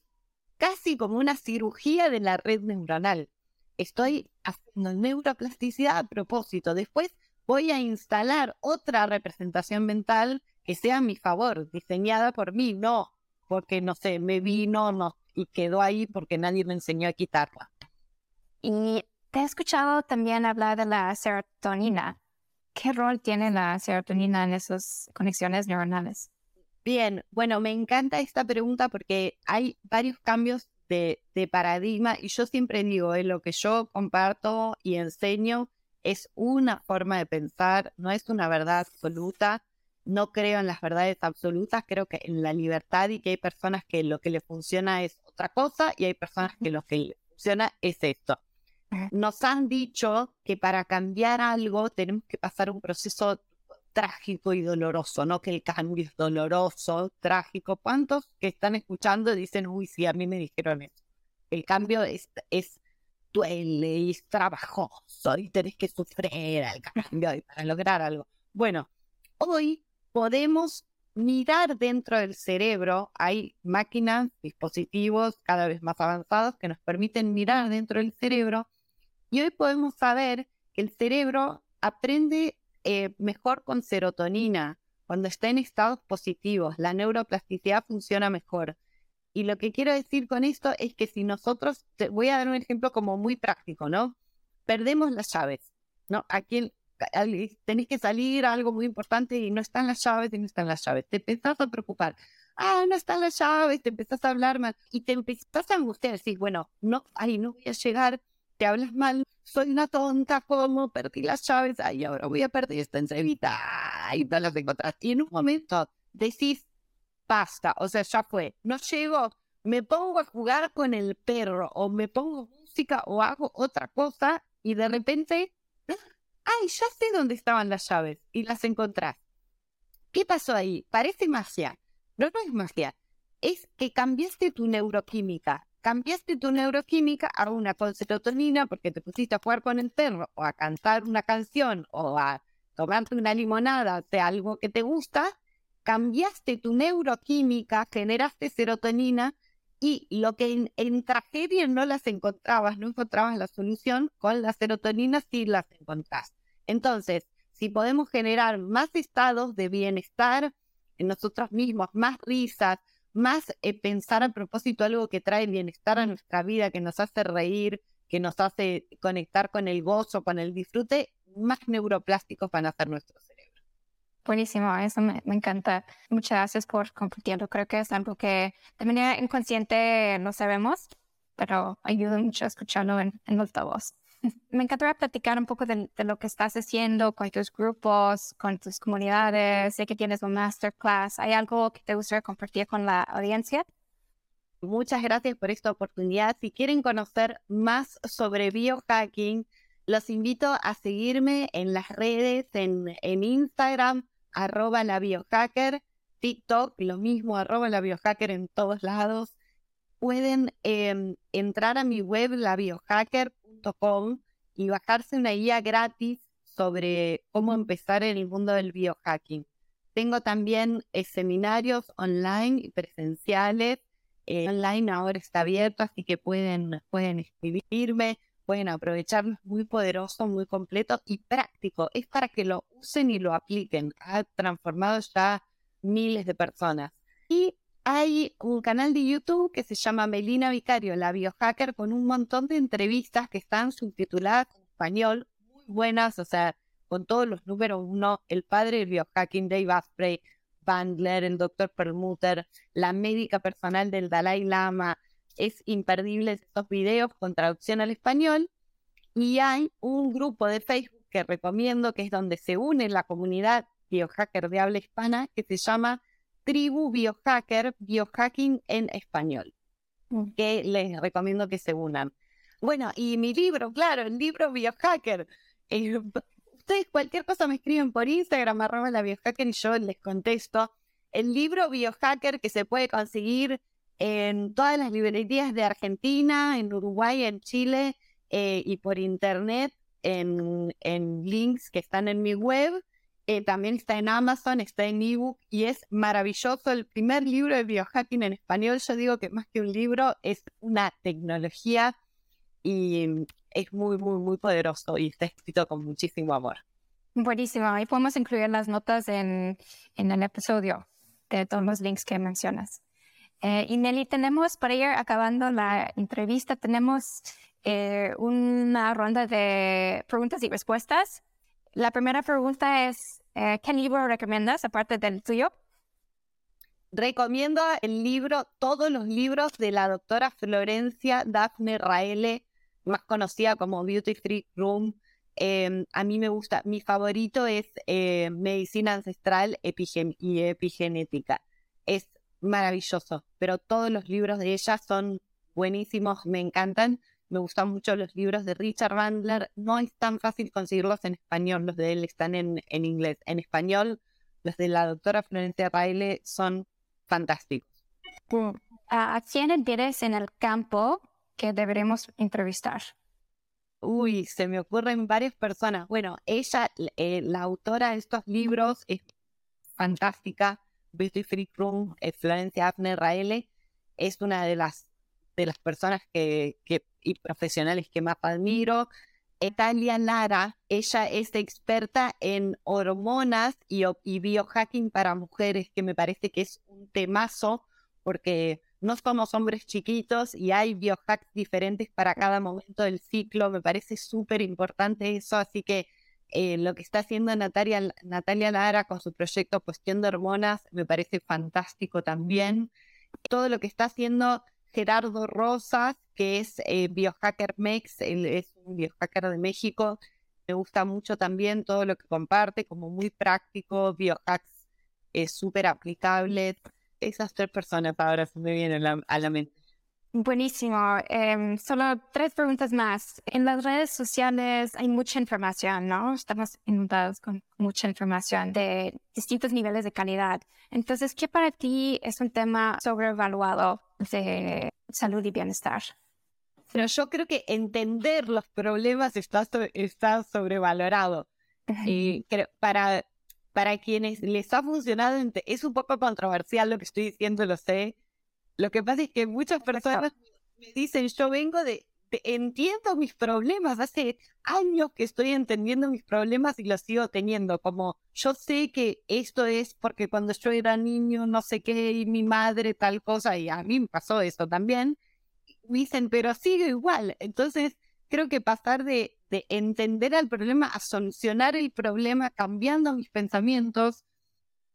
casi como una cirugía de la red neuronal. Estoy haciendo neuroplasticidad a propósito. Después voy a instalar otra representación mental que sea a mi favor, diseñada por mí, no porque no sé, me vino no, y quedó ahí porque nadie me enseñó a quitarla. Y te he escuchado también hablar de la serotonina. ¿Qué rol tiene la serotonina en esas conexiones neuronales? Bien, bueno, me encanta esta pregunta porque hay varios cambios de, de paradigma y yo siempre digo, eh, lo que yo comparto y enseño es una forma de pensar, no es una verdad absoluta no creo en las verdades absolutas, creo que en la libertad y que hay personas que lo que le funciona es otra cosa y hay personas que lo que le funciona es esto. Nos han dicho que para cambiar algo tenemos que pasar un proceso trágico y doloroso, ¿no? Que el cambio es doloroso, trágico. ¿Cuántos que están escuchando dicen, uy, sí, a mí me dijeron eso? El cambio es, es duele y es trabajoso y tenés que sufrir el cambio para lograr algo. Bueno, hoy podemos mirar dentro del cerebro. Hay máquinas, dispositivos cada vez más avanzados que nos permiten mirar dentro del cerebro. Y hoy podemos saber que el cerebro aprende eh, mejor con serotonina cuando está en estados positivos. La neuroplasticidad funciona mejor. Y lo que quiero decir con esto es que si nosotros, te voy a dar un ejemplo como muy práctico, ¿no? Perdemos las llaves, ¿no? Aquí tenés que salir a algo muy importante y no están las llaves y no están las llaves. Te empezás a preocupar. Ah, no están las llaves, te empezás a hablar mal y te empezás a angustiar, decís, bueno, no, ahí no voy a llegar, te hablas mal, soy una tonta, ¿cómo? Perdí las llaves, ay, ahora voy a perder esta entrevista, y no las encontrás. Y en un momento decís, basta, o sea, ya fue, no llego, me pongo a jugar con el perro, o me pongo música, o hago otra cosa, y de repente, ay, ya sé dónde estaban las llaves, y las encontrás. ¿Qué pasó ahí? Parece magia. No, no es magia. Es que cambiaste tu neuroquímica. Cambiaste tu neuroquímica a una con serotonina porque te pusiste a jugar con el perro o a cantar una canción o a tomarte una limonada, sea, algo que te gusta, cambiaste tu neuroquímica, generaste serotonina y lo que en, tragedia no las encontrabas, no encontrabas la solución, con la serotonina sí las encontrás. Entonces, si podemos generar más estados de bienestar en nosotros mismos, más risas, más eh, pensar a propósito algo que trae bienestar a nuestra vida, que nos hace reír, que nos hace conectar con el gozo, con el disfrute, más neuroplásticos van a ser nuestros Buenísimo, eso me, encanta. Muchas gracias por compartirlo. Creo que es algo que de manera inconsciente no sabemos, pero ayuda mucho a escucharlo en, en voz. <laughs> Me encantaría platicar un poco de, lo que estás haciendo con tus grupos, con tus comunidades. Sé que tienes un masterclass. ¿Hay algo que te gustaría compartir con la audiencia? Muchas gracias por esta oportunidad. Si quieren conocer más sobre biohacking, los invito a seguirme en las redes, en, en Instagram, arroba la biohacker, TikTok, lo mismo, arroba la biohacker en todos lados. Pueden em, entrar a mi web, labiohacker.com, y bajarse una guía gratis sobre cómo empezar en el mundo del biohacking. Tengo también eh, seminarios online y presenciales. Eh, online ahora está abierto, así que pueden, pueden escribirme pueden aprovecharlo, es muy poderoso, muy completo y práctico. Es para que lo usen y lo apliquen. Ha transformado ya miles de personas. Y hay un canal de YouTube que se llama Melina Vicario, la biohacker, con un montón de entrevistas que están subtituladas en español, muy buenas, o sea, con todos los números uno, el padre del biohacking, Dave Asprey, Bandler, el doctor Perlmutter, la médica personal del Dalai Lama, es imperdible estos videos con traducción al español. Y hay un grupo de Facebook que recomiendo, que es donde se une la comunidad biohacker de habla hispana, que se llama Tribu Biohacker, Biohacking en Español, mm. que les recomiendo que se unan. Bueno, y mi libro, claro, el libro Biohacker. Eh, ustedes cualquier cosa me escriben por Instagram, arroba la biohacker y yo les contesto. El libro Biohacker que se puede conseguir en todas las librerías de Argentina, en Uruguay, en Chile eh, y por internet en, links que están en mi web. Eh, también está en Amazon, está en ebook y es maravilloso. El primer libro de biohacking en español, yo digo que más que un libro es una tecnología y es muy, muy, muy poderoso y está escrito con muchísimo amor. Buenísimo. Ahí podemos incluir las notas en, en el episodio de todos los links que mencionas. Eh, y Nelly, tenemos, para ir acabando la entrevista, tenemos eh, una ronda de preguntas y respuestas. La primera pregunta es, eh, ¿qué libro recomiendas aparte del tuyo? Recomiendo el libro, todos los libros de la doctora Florencia Daphne Raele, más conocida como Beauty Free Room. Em, a mí me gusta, mi favorito es Medicina Ancestral y Epigenética. Es maravilloso, pero todos los libros de ella son buenísimos, me encantan. Me gustan mucho los libros de Richard Bandler. No es tan fácil conseguirlos en español, los de él están en, en inglés. En español, los de la doctora Florencia Baile son fantásticos. ¿A quién tienes en el campo que deberemos entrevistar? Uy, se me ocurren varias personas. Bueno, ella, eh, la autora de estos libros, es fantástica. Beauty Free Room, eh, Florencia Afner Raele, es una de las, de las personas que, y profesionales que más admiro. Italia Lara, ella es experta en hormonas y, y biohacking para mujeres, que me parece que es un temazo, porque no somos hombres chiquitos y hay biohacks diferentes para cada momento del ciclo. Me parece súper importante eso, así que eh, lo que está haciendo Natalia, Natalia Lara con su proyecto Cuestión de Hormonas me parece fantástico también. Todo lo que está haciendo Gerardo Rosas, que es eh, Biohacker Mex, él es un biohacker de México. Me gusta mucho también todo lo que comparte, como muy práctico, biohacks es súper aplicable. Esas tres personas ahora se me vienen a la mente. Buenísimo. Em, solo tres preguntas más. En las redes sociales hay mucha información, ¿no? Estamos inundados con mucha información de distintos niveles de calidad. Entonces, ¿qué para ti es un tema sobrevaluado de salud y bienestar? Pero yo creo que entender los problemas está, está sobrevalorado. Y <laughs> creo, para, para quienes les ha funcionado, es un poco controversial lo que estoy diciendo, lo sé, lo que pasa es que muchas personas me dicen, yo vengo de, entiendo mis problemas, hace años que estoy entendiendo mis problemas y los sigo teniendo, como yo sé que esto es porque cuando yo era niño no sé qué y mi madre tal cosa y a mí me pasó eso también, me dicen, pero sigo igual. Entonces, creo que pasar de, de entender al problema a solucionar el problema cambiando mis pensamientos,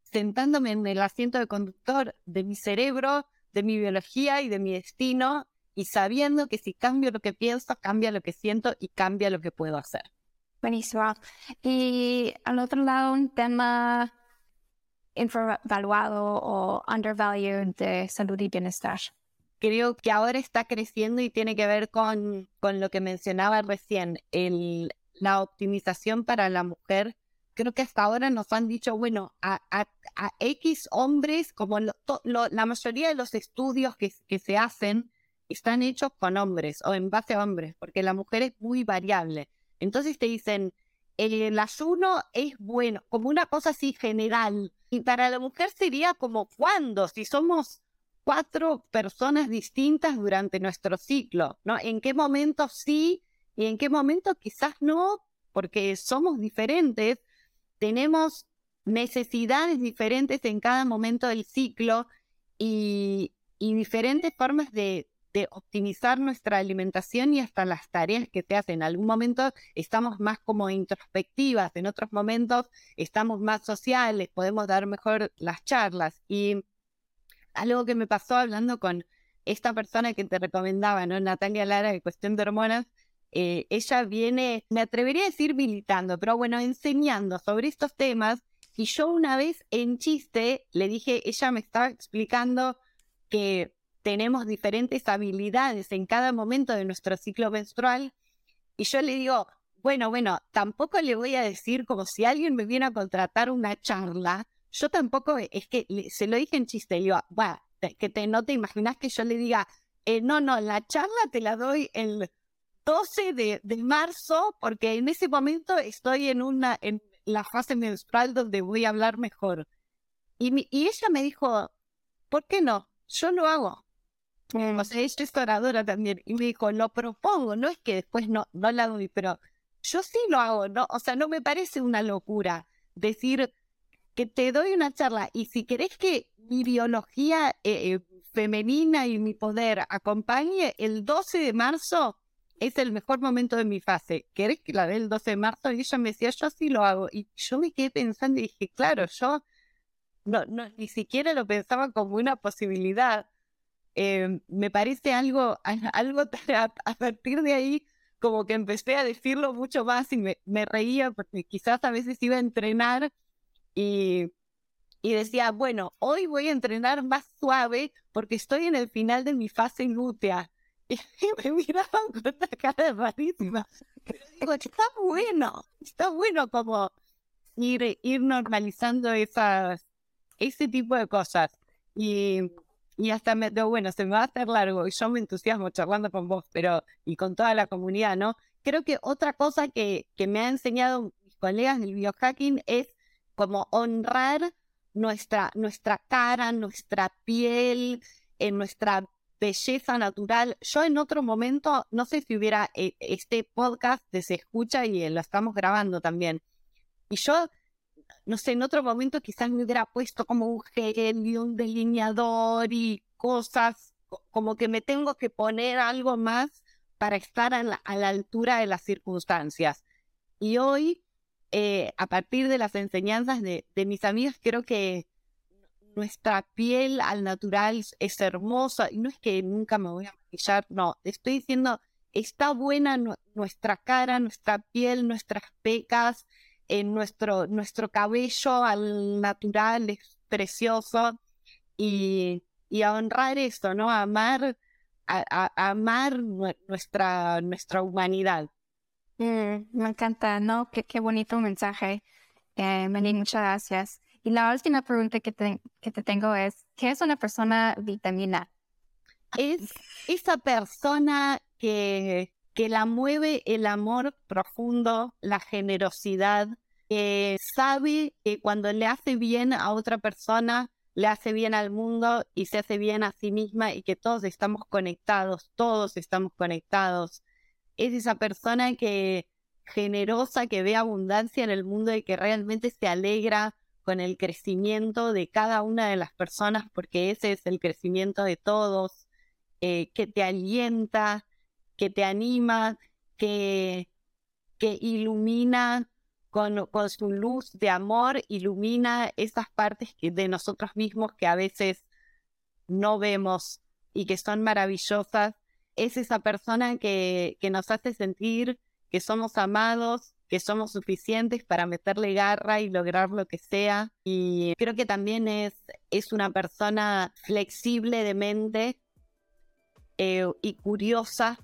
sentándome en el asiento de conductor de mi cerebro, de mi biología y de mi destino y sabiendo que si cambio lo que pienso, cambia lo que siento y cambia lo que puedo hacer. Buenísimo. Y al otro lado, un tema infravaluado o undervalued de salud y bienestar. Creo que ahora está creciendo y tiene que ver con, con lo que mencionaba recién, el, la optimización para la mujer creo que hasta ahora nos han dicho, bueno, a, X hombres, como la mayoría de los estudios que, que, se hacen están hechos con hombres o en base a hombres, porque la mujer es muy variable. Entonces te dicen, el, ayuno es bueno, como una cosa así general. Y para la mujer sería como cuando, si somos cuatro personas distintas durante nuestro ciclo, ¿no? ¿En qué momento sí y en qué momento quizás no? Porque somos diferentes tenemos necesidades diferentes en cada momento del ciclo y, diferentes formas de, optimizar nuestra alimentación y hasta las tareas que se hacen. En algún momento estamos más como introspectivas, en otros momentos estamos más sociales, podemos dar mejor las charlas. Y algo que me pasó hablando con esta persona que te recomendaba, ¿no? Natalia Lara, de Cuestión de Hormonas, eh, ella viene, me atrevería a decir militando, pero bueno, enseñando sobre estos temas. Y yo una vez en chiste le dije, ella me estaba explicando que tenemos diferentes habilidades en cada momento de nuestro ciclo menstrual. Y yo le digo, bueno, bueno, tampoco le voy a decir como si alguien me viene a contratar una charla. Yo tampoco, es que se lo dije en chiste, le digo, va, que te, no te imaginas que yo le diga, eh, no, no, la charla te la doy el 12 de, de, marzo, porque en ese momento estoy en una en la fase menstrual donde voy a hablar mejor. Y, y ella me dijo, ¿por qué no? Yo lo hago. Mm. O sea, ella es oradora también. Y me dijo, lo propongo, no es que después no, no la doy, pero yo sí lo hago, ¿no? O sea, no me parece una locura decir que te doy una charla y si querés que mi biología eh, eh, femenina y mi poder acompañe el 12 de marzo, es el mejor momento de mi fase. ¿Querés que la dé el 12 de marzo? Y ella me decía, yo sí lo hago. Y yo me quedé pensando y dije, claro, yo no, ni siquiera lo pensaba como una posibilidad. Eh, me parece algo, algo <laughs> a, partir de ahí como que empecé a decirlo mucho más y me, reía porque quizás a veces iba a entrenar y, y decía, bueno, hoy voy a entrenar más suave porque estoy en el final de mi fase lútea y <laughs> me miraban con esta cara rarísima. Pero digo, está bueno, está bueno como ir, ir normalizando esas, ese tipo de cosas. Y, y hasta me digo, bueno, se me va a hacer largo y yo me entusiasmo charlando con vos, pero y con toda la comunidad, ¿no? Creo que otra cosa que, que me ha enseñado mis colegas del biohacking es como honrar nuestra, nuestra cara, nuestra piel, en nuestra belleza natural. Yo en otro momento, no sé si hubiera eh, este podcast de se escucha y lo estamos grabando también. Y yo, no sé, en otro momento quizás me hubiera puesto como un gel y un delineador y cosas como que me tengo que poner algo más para estar a la, altura de las circunstancias. Y hoy, eh, a partir de las enseñanzas de, mis amigas, creo que nuestra piel al natural es hermosa. Y no es que nunca me voy a maquillar, no, estoy diciendo, está buena nuestra cara, nuestra piel, nuestras pecas, eh, nuestro, nuestro cabello al natural es precioso. Y, y a honrar esto, ¿no? Amar, a, amar nuestra, nuestra humanidad. Mm, me encanta, ¿no? Qué, qué bonito mensaje. Eh, muchas gracias. Y la última pregunta que te, que te tengo es, ¿qué es una persona vitamina? Es esa persona que, que la mueve el amor profundo, la generosidad, que sabe que cuando le hace bien a otra persona, le hace bien al mundo y se hace bien a sí misma y que todos estamos conectados, todos estamos conectados. Es esa persona que generosa, que ve abundancia en el mundo y que realmente se alegra con el crecimiento de cada una de las personas, porque ese es el crecimiento de todos, eh, que te alienta, que te anima, que, que ilumina con, su luz de amor, ilumina esas partes de nosotros mismos que a veces no vemos y que son maravillosas. Es esa persona que, que nos hace sentir que somos amados, que somos suficientes para meterle garra y lograr lo que sea. Y creo que también es, es una persona flexible de mente eh, y curiosa,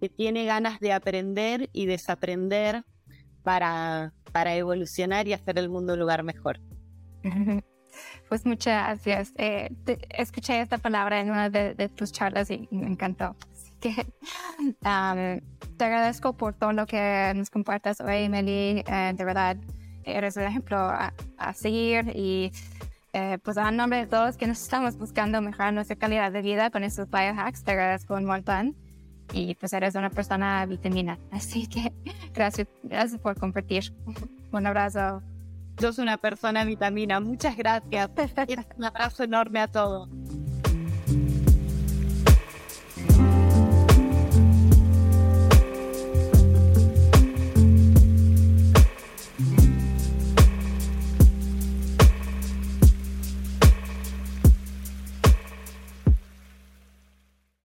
que tiene ganas de aprender y desaprender para, para evolucionar y hacer el mundo un lugar mejor. <laughs> Pues muchas gracias. Eh, escuché esta palabra en una de, tus charlas y me encantó. Que <laughs> te agradezco por todo lo que nos compartas hoy, Meli. Eh, de verdad, eres un ejemplo a, seguir y eh, pues a nombre de todos que nos estamos buscando mejorar nuestra calidad de vida con estos biohacks, te agradezco un montón y pues eres una persona vitamina. Así que <laughs> gracias, gracias por compartir. <laughs> Un abrazo. Sos una persona vitamina. Muchas gracias. un abrazo enorme a todos.